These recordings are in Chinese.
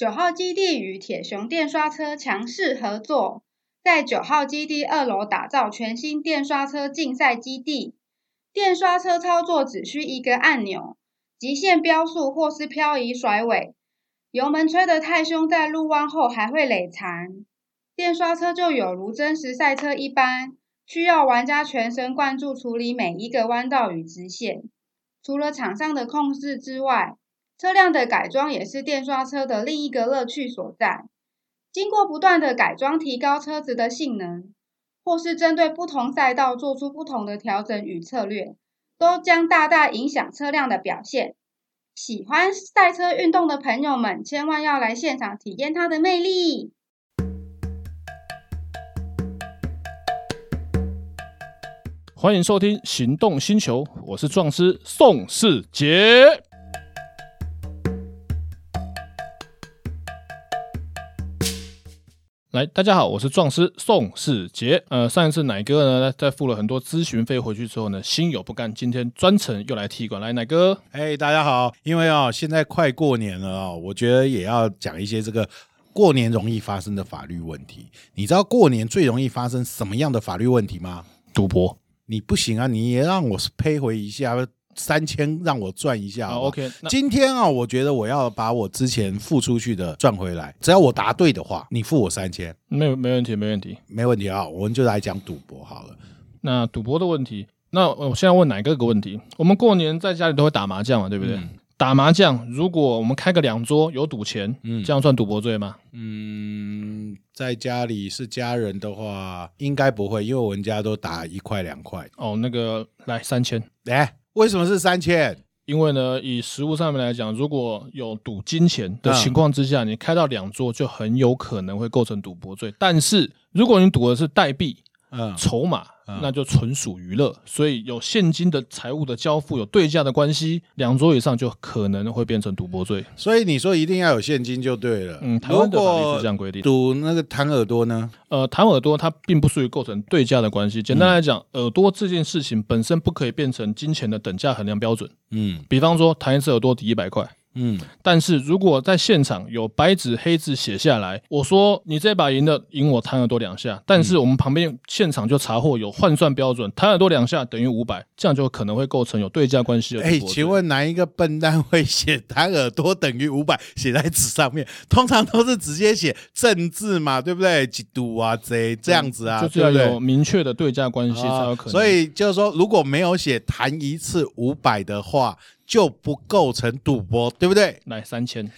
九号基地与铁雄电刷车强势合作，在九号基地二楼打造全新电刷车竞赛基地。电刷车操作只需一个按钮，极限飙速或是漂移甩尾，油门吹得太凶，在路弯后还会累残。电刷车就有如真实赛车一般，需要玩家全神贯注处理每一个弯道与直线。除了场上的控制之外，车辆的改装也是电刷车的另一个乐趣所在。经过不断的改装，提高车子的性能，或是针对不同赛道做出不同的调整与策略，都将大大影响车辆的表现。喜欢赛车运动的朋友们，千万要来现场体验它的魅力。欢迎收听《行动星球》，我是壮师宋世杰。来，大家好，我是壮师宋世杰。呃，上一次奶哥呢，在付了很多咨询费回去之后呢，心有不甘，今天专程又来踢馆。来，奶哥，哎，大家好，因为啊、哦，现在快过年了啊、哦，我觉得也要讲一些这个过年容易发生的法律问题。你知道过年最容易发生什么样的法律问题吗？赌博？你不行啊，你也让我赔回一下。三千让我赚一下好好，OK。今天啊，我觉得我要把我之前付出去的赚回来。只要我答对的话，你付我三千，没有没问题，没问题，没问题啊。我们就来讲赌博好了。那赌博的问题，那我现在问哪个个问题？我们过年在家里都会打麻将嘛，对不对？嗯、打麻将，如果我们开个两桌有赌钱，嗯，这样算赌博罪吗？嗯，在家里是家人的话，应该不会，因为我们家都打一块两块。哦，那个来三千，来。为什么是三千？因为呢，以实物上面来讲，如果有赌金钱的情况之下，嗯、你开到两桌就很有可能会构成赌博罪。但是如果你赌的是代币、嗯，筹码。那就纯属娱乐，所以有现金的财务的交付，有对价的关系，两桌以上就可能会变成赌博罪。所以你说一定要有现金就对了。嗯，台湾的法律是这样规定。赌那个弹耳朵呢？呃，弹耳朵它并不属于构成对价的关系。简单来讲，嗯，耳朵这件事情本身不可以变成金钱的等价衡量标准。嗯，比方说弹一次耳朵抵一百块。嗯，但是如果在现场有白纸黑字写下来，我说你这把赢了，赢我弹耳朵两下，但是我们旁边现场就查获有换算标准，弹耳朵两下等于五百，这样就可能会构成有对价关系的。哎、欸，请问哪一个笨蛋会写弹耳朵等于五百写在纸上面？通常都是直接写正字嘛，对不对？几度啊，这这样子啊，就是要有明确的对价关系才有可能。所以就是说，如果没有写弹一次五百的话。就不构成赌博，对不对？来三千，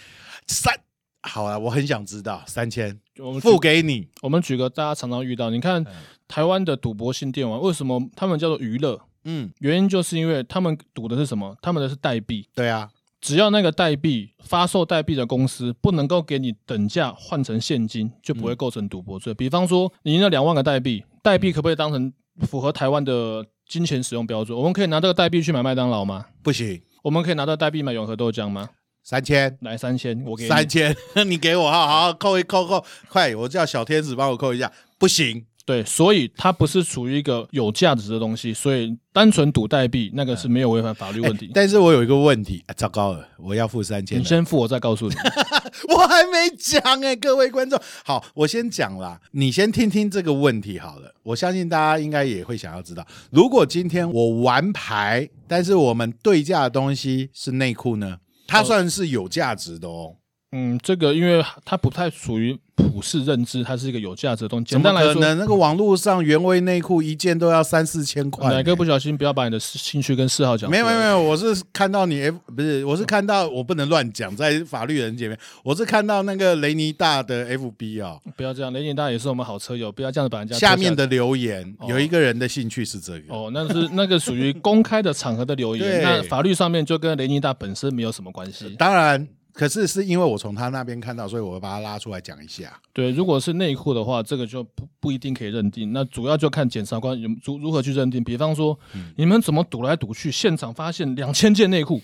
三好啊！我很想知道三千，我们付给你。我们举个大家常常遇到，你看、嗯、台湾的赌博性电玩，为什么他们叫做娱乐？嗯，原因就是因为他们赌的是什么？他们的是代币。对啊，只要那个代币发售代币的公司不能够给你等价换成现金，就不会构成赌博罪。嗯、比方说，你赢了两万个代币，代币可不可以当成符合台湾的金钱使用标准？我们可以拿这个代币去买麦当劳吗？不行。我们可以拿到代币买永和豆浆吗？三千，来三千，我给你三千，你给我，好好扣一扣扣，快，我叫小天使帮我扣一下，不行。对，所以它不是属于一个有价值的东西，所以单纯赌代币那个是没有违反法律问题。欸、但是我有一个问题，啊、糟糕了，我要付三千。你先付，我再告诉你。我还没讲哎，各位观众，好，我先讲啦，你先听听这个问题好了。我相信大家应该也会想要知道，如果今天我玩牌，但是我们对价的东西是内裤呢？它算是有价值的哦。嗯，这个因为它不太属于普世认知，它是一个有价值的东西。简单来说，可能那个网络上原味内裤一件都要三四千块。哪个不小心不要把你的兴趣跟嗜好讲？没有没有没有，我是看到你 F 不是，我是看到我不能乱讲，在法律人前面，我是看到那个雷尼大的 FB 啊、哦，不要这样，雷尼大也是我们好车友，不要这样子把人家。下面的留言、哦、有一个人的兴趣是这个哦，那是那个属于公开的场合的留言，那法律上面就跟雷尼大本身没有什么关系。当然。可是是因为我从他那边看到，所以我会把他拉出来讲一下。对，如果是内裤的话，这个就不不一定可以认定。那主要就看检察官如如何去认定。比方说，嗯、你们怎么赌来赌去，现场发现两千件内裤，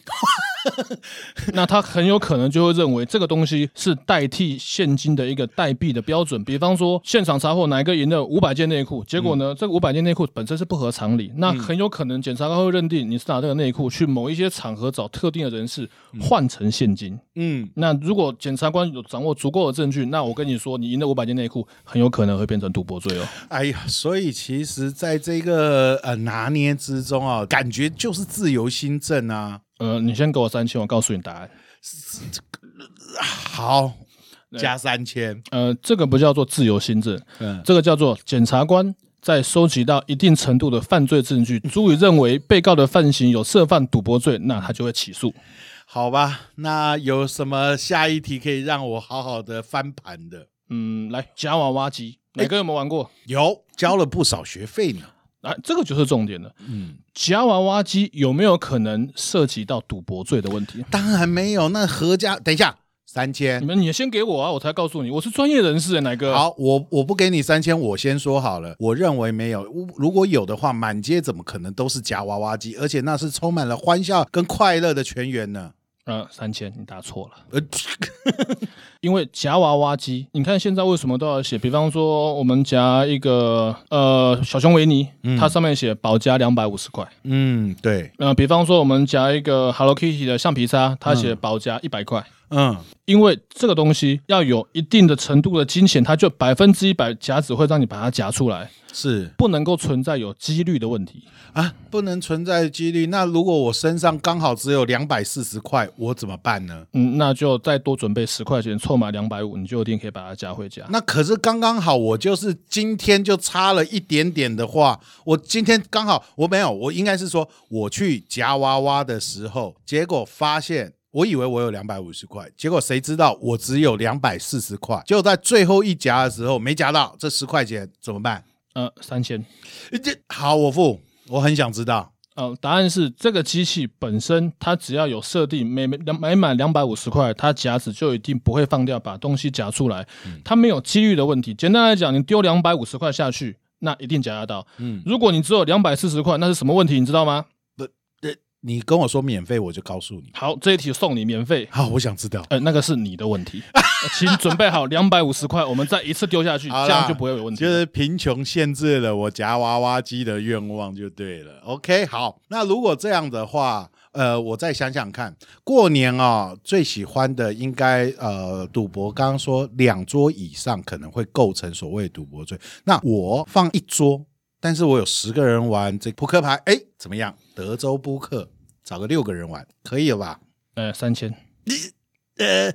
那他很有可能就会认为这个东西是代替现金的一个代币的标准。比方说，现场查获哪一个赢了五百件内裤，结果呢，嗯、这个五百件内裤本身是不合常理，那很有可能检察官会认定你是拿这个内裤去某一些场合找特定的人士换成现金。嗯，那如果检察官有掌握足够的证据，那我跟你说，你赢了五百件内裤，很有可能会变成赌博罪哦。哎呀，所以其实在这个呃拿捏之中啊，感觉就是自由心证啊。呃，你先给我三千，我告诉你答案。好，加三千。呃，这个不叫做自由心证，嗯，这个叫做检察官在收集到一定程度的犯罪证据，足以认为被告的犯行有涉犯赌博罪，那他就会起诉。好吧，那有什么下一题可以让我好好的翻盘的？嗯，来夹娃娃机，哪个有没有玩过？欸，有，交了不少学费呢。啊，这个就是重点了。嗯，夹娃娃机有没有可能涉及到赌博罪的问题？当然没有。那何家，等一下，三千，你们你先给我啊，我才告诉你，我是专业人士，哪个？好，我我不给你三千，我先说好了，我认为没有。如果有的话，满街怎么可能都是夹娃娃机？而且那是充满了欢笑跟快乐的全员呢？呃，三千，你答错了。呃，因为夹娃娃机，你看现在为什么都要写？比方说，我们夹一个呃小熊维尼，嗯、它上面写保价两百五十块。嗯，对。呃，比方说我们夹一个 Hello Kitty 的橡皮擦，它写保价一百块。嗯，因为这个东西要有一定的程度的惊险，它就百分之一百夹子会让你把它夹出来，是不能够存在有几率的问题啊，不能存在几率。那如果我身上刚好只有两百四十块，我怎么办呢？嗯，那就再多准备十块钱，凑满两百五，你就一定可以把它夹回家。那可是刚刚好，我就是今天就差了一点点的话，我今天刚好我没有，我应该是说我去夹娃娃的时候，结果发现。我以为我有两百五十块，结果谁知道我只有两百四十块。就在最后一夹的时候没夹到，这十块钱怎么办？呃，三千。这好，我付。我很想知道。呃，答案是这个机器本身，它只要有设定，每每两买满两百五十块，它夹子就一定不会放掉，把东西夹出来。嗯、它没有几率的问题。简单来讲，你丢两百五十块下去，那一定夹得到。嗯，如果你只有两百四十块，那是什么问题？你知道吗？你跟我说免费，我就告诉你。好，这一题送你免费。好，我想知道。呃，那个是你的问题，请准备好两百五十块，我们再一次丢下去，啦这样就不会有问题。就是贫穷限制了我夹娃娃机的愿望，就对了。OK，好，那如果这样的话，呃，我再想想看，过年啊、哦，最喜欢的应该呃，赌博。刚刚说两桌以上可能会构成所谓赌博罪，那我放一桌。但是我有十个人玩这扑克牌，哎，怎么样？德州扑克找个六个人玩，可以了吧？呃，三千。你呃，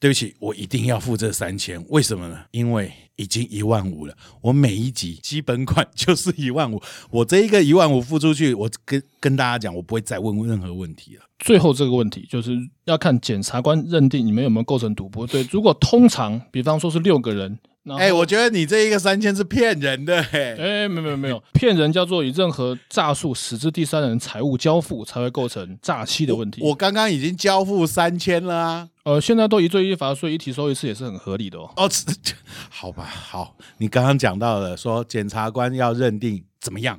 对不起，我一定要付这三千。为什么呢？因为已经一万五了。我每一集基本款就是 一万五，我这一个一万五付出去，我跟跟大家讲，我不会再问任何问题了。最后这个问题就是要看检察官认定你们有没有构成赌博。对，如果通常，比方说是六个人。哎、欸，我觉得你这一个三千是骗人的、欸，哎，哎，没有没有没有，骗人叫做以任何诈术使之第三人财物交付，才会构成诈欺的问题。我刚刚已经交付三千了啊，呃，现在都一罪一罚，所以一提收一次也是很合理的哦。哦，好吧，好，你刚刚讲到了说检察官要认定怎么样，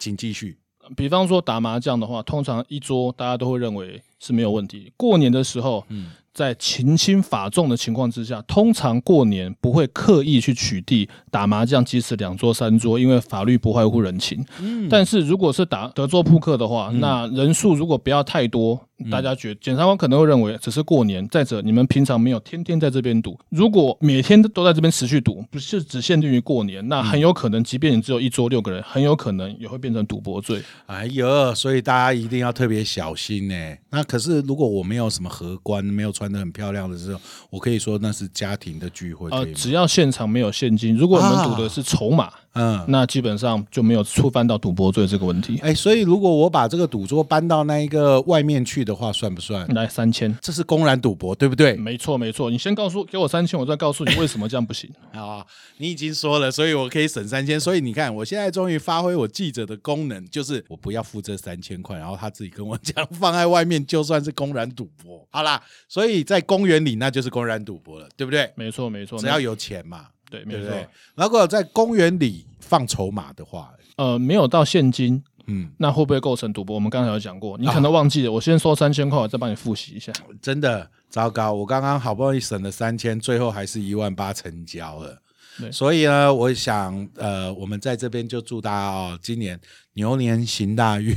请继续。比方说打麻将的话，通常一桌大家都会认为是没有问题。过年的时候，嗯。在情轻法重的情况之下，通常过年不会刻意去取缔打麻将，即使两桌三桌，因为法律不外乎人情。嗯，但是如果是打德州扑克的话，嗯、那人数如果不要太多。大家觉得检察官可能会认为只是过年，再者你们平常没有天天在这边赌，如果每天都在这边持续赌，不是只限定于过年，那很有可能，即便你只有一桌六个人，很有可能也会变成赌博罪。哎呦，所以大家一定要特别小心呢。那可是如果我没有什么荷官，没有穿得很漂亮的时候，我可以说那是家庭的聚会。呃，只要现场没有现金，如果我们赌的是筹码。啊嗯，那基本上就没有触犯到赌博罪这个问题。哎，所以如果我把这个赌桌搬到那一个外面去的话，算不算？来三千，这是公然赌博，对不对？没错，没错。你先告诉给我三千，我再告诉你为什么这样不行。啊，你已经说了，所以我可以省三千。所以你看，我现在终于发挥我记者的功能，就是我不要付这三千块，然后他自己跟我讲，放在外面就算是公然赌博。好啦，所以在公园里那就是公然赌博了，对不对？没错，没错。只要有钱嘛。对，没错。如果在公园里放筹码的话，呃，没有到现金，嗯，那会不会构成赌博？我们刚才有讲过，你可能忘记了，我先说三千块，我再帮你复习一下。真的糟糕，我刚刚好不容易省了三千，最后还是一万八成交了。对所以呢，我想，呃，我们在这边就祝大家哦，今年牛年行大运，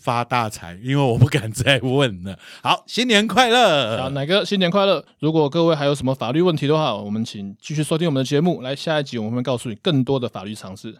发大财。因为我不敢再问了。好，新年快乐！好，奶哥新年快乐！如果各位还有什么法律问题的话，我们请继续收听我们的节目。来，下一集我们会告诉你更多的法律常识。